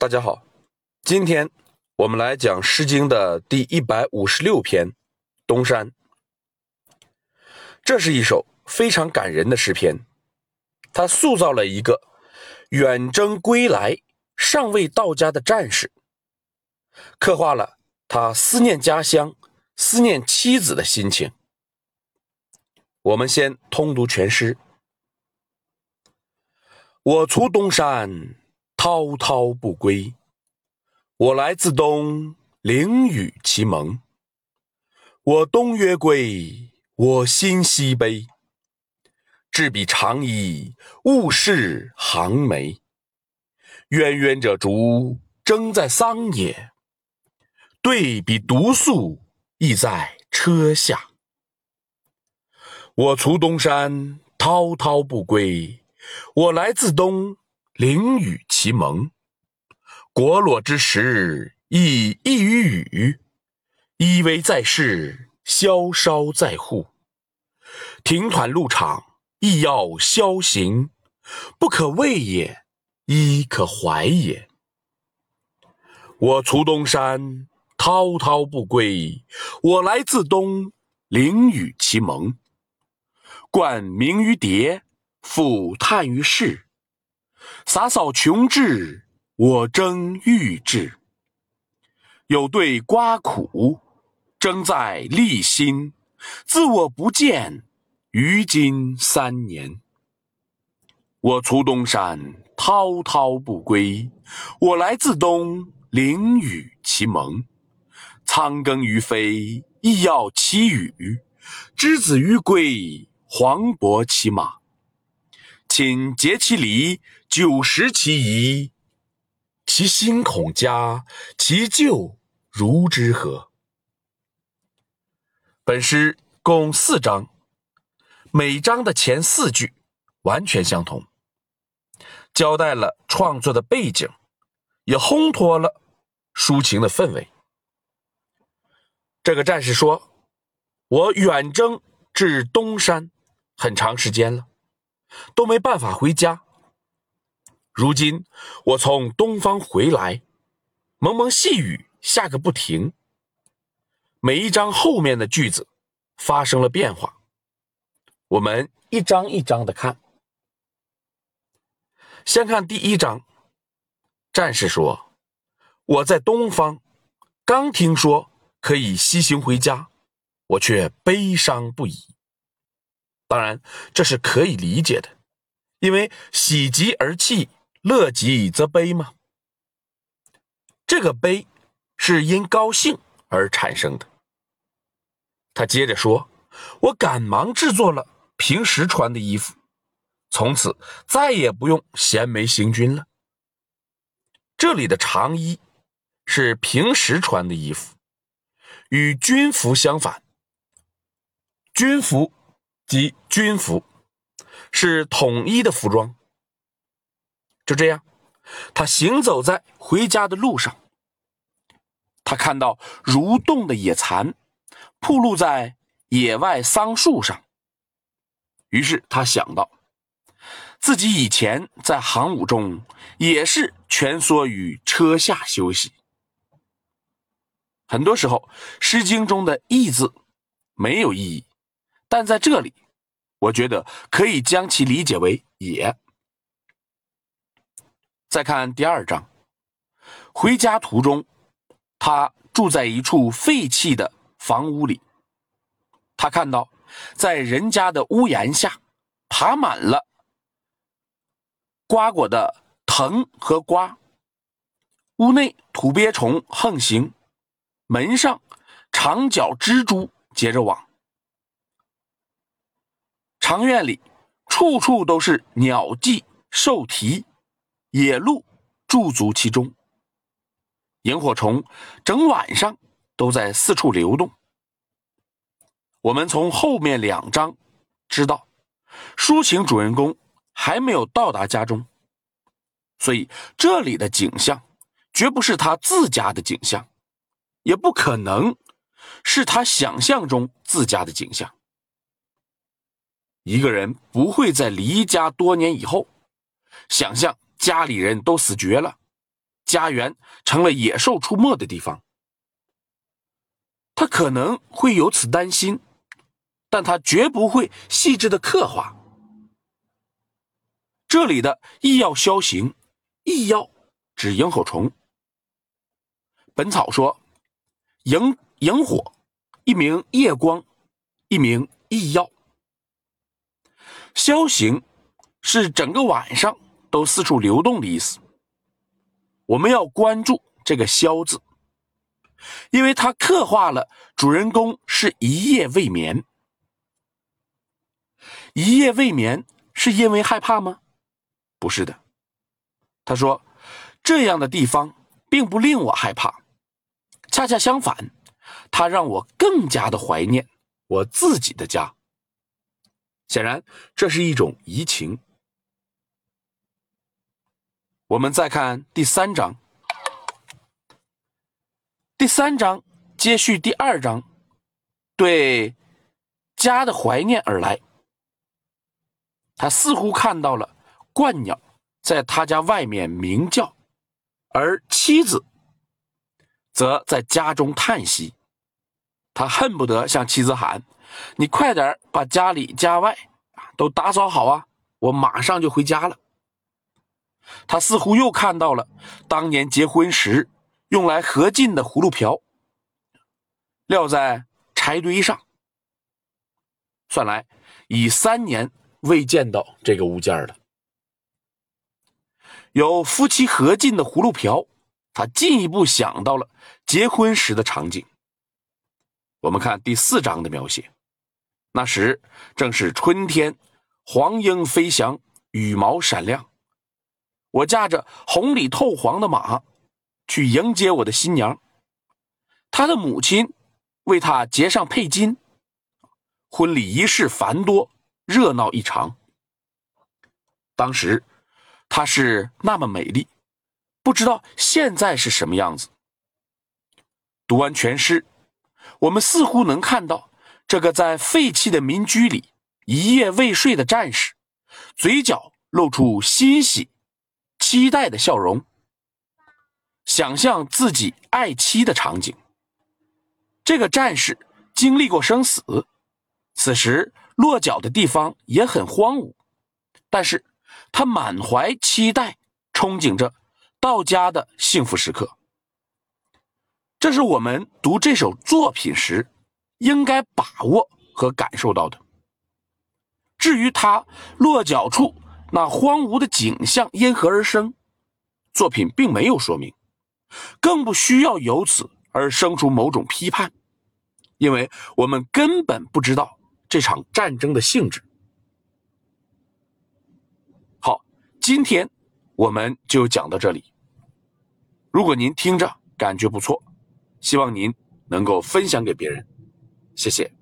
大家好，今天我们来讲《诗经》的第一百五十六篇《东山》。这是一首非常感人的诗篇，它塑造了一个远征归来尚未到家的战士，刻画了他思念家乡、思念妻子的心情。我们先通读全诗。我出东山，滔滔不归。我来自东，凌雨其蒙。我东曰归，我心西悲。置彼长矣，物是行眉。渊渊者竹，争在桑野。对比独宿，亦在车下。我卒东山，滔滔不归。我来自东，凌雨其蒙。国裸之时，亦异于雨。依偎在世，萧稍在户。停团入场，亦要萧行。不可畏也，亦可怀也。我卒东山，滔滔不归。我来自东，凌雨其蒙。冠名于蝶。复叹于世，洒扫穷志，我争欲志。有对瓜苦，争在立心。自我不见，于今三年。我出东山，滔滔不归。我来自东，凌雨其蒙。仓庚于飞，亦要其羽；之子于归，黄伯其马。亲结其离，久食其宜。其心恐嘉，其咎如之何？本诗共四章，每章的前四句完全相同，交代了创作的背景，也烘托了抒情的氛围。这个战士说：“我远征至东山很长时间了。”都没办法回家。如今我从东方回来，蒙蒙细雨下个不停。每一章后面的句子发生了变化，我们一张一张的看。先看第一章，战士说：“我在东方，刚听说可以西行回家，我却悲伤不已。”当然，这是可以理解的，因为喜极而泣，乐极则悲嘛。这个悲是因高兴而产生的。他接着说：“我赶忙制作了平时穿的衣服，从此再也不用衔枚行军了。”这里的长衣是平时穿的衣服，与军服相反。军服。及军服，是统一的服装。就这样，他行走在回家的路上，他看到蠕动的野蚕铺露在野外桑树上，于是他想到，自己以前在行伍中也是蜷缩于车下休息。很多时候，《诗经》中的“义”字没有意义。但在这里，我觉得可以将其理解为“也”。再看第二章，回家途中，他住在一处废弃的房屋里。他看到，在人家的屋檐下，爬满了瓜果的藤和瓜。屋内土鳖虫横行，门上长脚蜘蛛结着网。长院里，处处都是鸟迹兽啼，野鹿驻足其中。萤火虫整晚上都在四处流动。我们从后面两章知道，抒情主人公还没有到达家中，所以这里的景象绝不是他自家的景象，也不可能是他想象中自家的景象。一个人不会在离家多年以后，想象家里人都死绝了，家园成了野兽出没的地方。他可能会有此担心，但他绝不会细致的刻画。这里的异药消形，异药指萤火虫。本草说，萤萤火，一名夜光，一名异药。枭行是整个晚上都四处流动的意思。我们要关注这个“枭”字。因为他刻画了主人公是一夜未眠，一夜未眠是因为害怕吗？不是的。他说：“这样的地方并不令我害怕，恰恰相反，它让我更加的怀念我自己的家。”显然，这是一种移情。我们再看第三章。第三章接续第二章，对家的怀念而来。他似乎看到了鹳鸟在他家外面鸣叫，而妻子则在家中叹息。他恨不得向妻子喊：“你快点把家里家外都打扫好啊！我马上就回家了。”他似乎又看到了当年结婚时。用来合进的葫芦瓢，撂在柴堆上。算来已三年未见到这个物件了。有夫妻合进的葫芦瓢，他进一步想到了结婚时的场景。我们看第四章的描写，那时正是春天，黄莺飞翔，羽毛闪亮。我驾着红里透黄的马。去迎接我的新娘，他的母亲为他结上佩金，婚礼仪式繁多，热闹异常。当时她是那么美丽，不知道现在是什么样子。读完全诗，我们似乎能看到这个在废弃的民居里一夜未睡的战士，嘴角露出欣喜、期待的笑容。想象自己爱妻的场景。这个战士经历过生死，此时落脚的地方也很荒芜，但是他满怀期待，憧憬着到家的幸福时刻。这是我们读这首作品时应该把握和感受到的。至于他落脚处那荒芜的景象因何而生，作品并没有说明。更不需要由此而生出某种批判，因为我们根本不知道这场战争的性质。好，今天我们就讲到这里。如果您听着感觉不错，希望您能够分享给别人，谢谢。